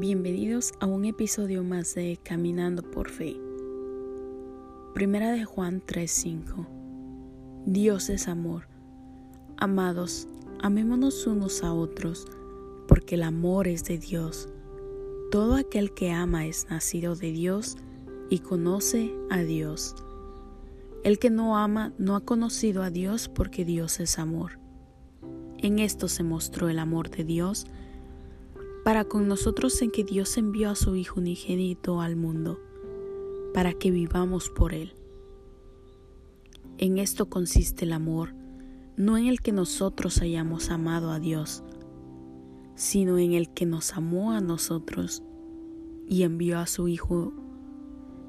Bienvenidos a un episodio más de Caminando por Fe. Primera de Juan 3:5. Dios es amor. Amados, amémonos unos a otros, porque el amor es de Dios. Todo aquel que ama es nacido de Dios y conoce a Dios. El que no ama no ha conocido a Dios porque Dios es amor. En esto se mostró el amor de Dios para con nosotros en que Dios envió a su Hijo unigénito al mundo, para que vivamos por Él. En esto consiste el amor, no en el que nosotros hayamos amado a Dios, sino en el que nos amó a nosotros y envió a su Hijo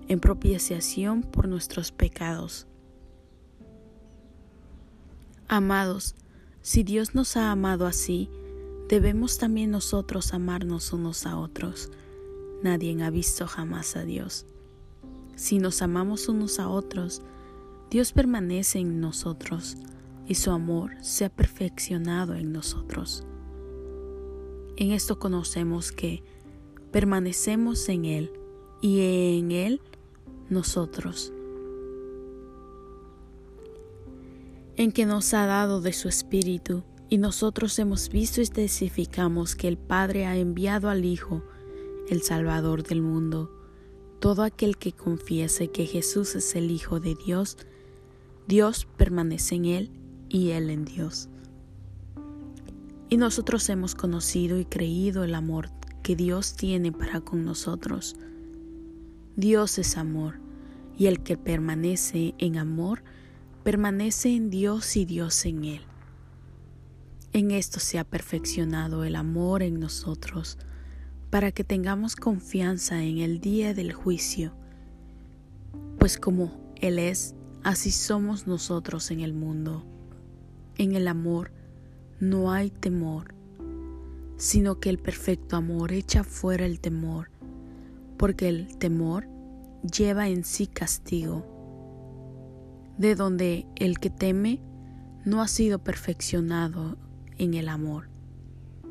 en propiciación por nuestros pecados. Amados, si Dios nos ha amado así, debemos también nosotros amarnos unos a otros. Nadie ha visto jamás a Dios. Si nos amamos unos a otros, Dios permanece en nosotros y su amor se ha perfeccionado en nosotros. En esto conocemos que permanecemos en Él y en Él nosotros. En que nos ha dado de su Espíritu y nosotros hemos visto y testificamos que el Padre ha enviado al Hijo, el Salvador del mundo. Todo aquel que confiese que Jesús es el Hijo de Dios, Dios permanece en Él y Él en Dios. Y nosotros hemos conocido y creído el amor que Dios tiene para con nosotros. Dios es amor, y el que permanece en amor, permanece en Dios y Dios en Él. En esto se ha perfeccionado el amor en nosotros, para que tengamos confianza en el día del juicio, pues como Él es, así somos nosotros en el mundo. En el amor no hay temor, sino que el perfecto amor echa fuera el temor, porque el temor lleva en sí castigo, de donde el que teme no ha sido perfeccionado en el amor.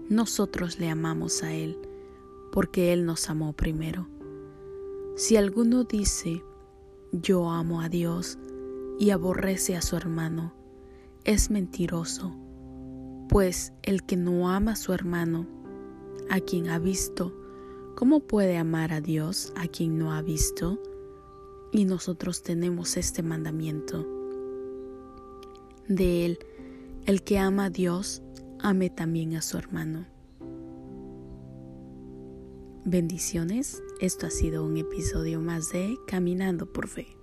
Nosotros le amamos a Él porque Él nos amó primero. Si alguno dice, yo amo a Dios y aborrece a su hermano, es mentiroso, pues el que no ama a su hermano, a quien ha visto, ¿cómo puede amar a Dios a quien no ha visto? Y nosotros tenemos este mandamiento. De él, el que ama a Dios, ame también a su hermano. Bendiciones, esto ha sido un episodio más de Caminando por Fe.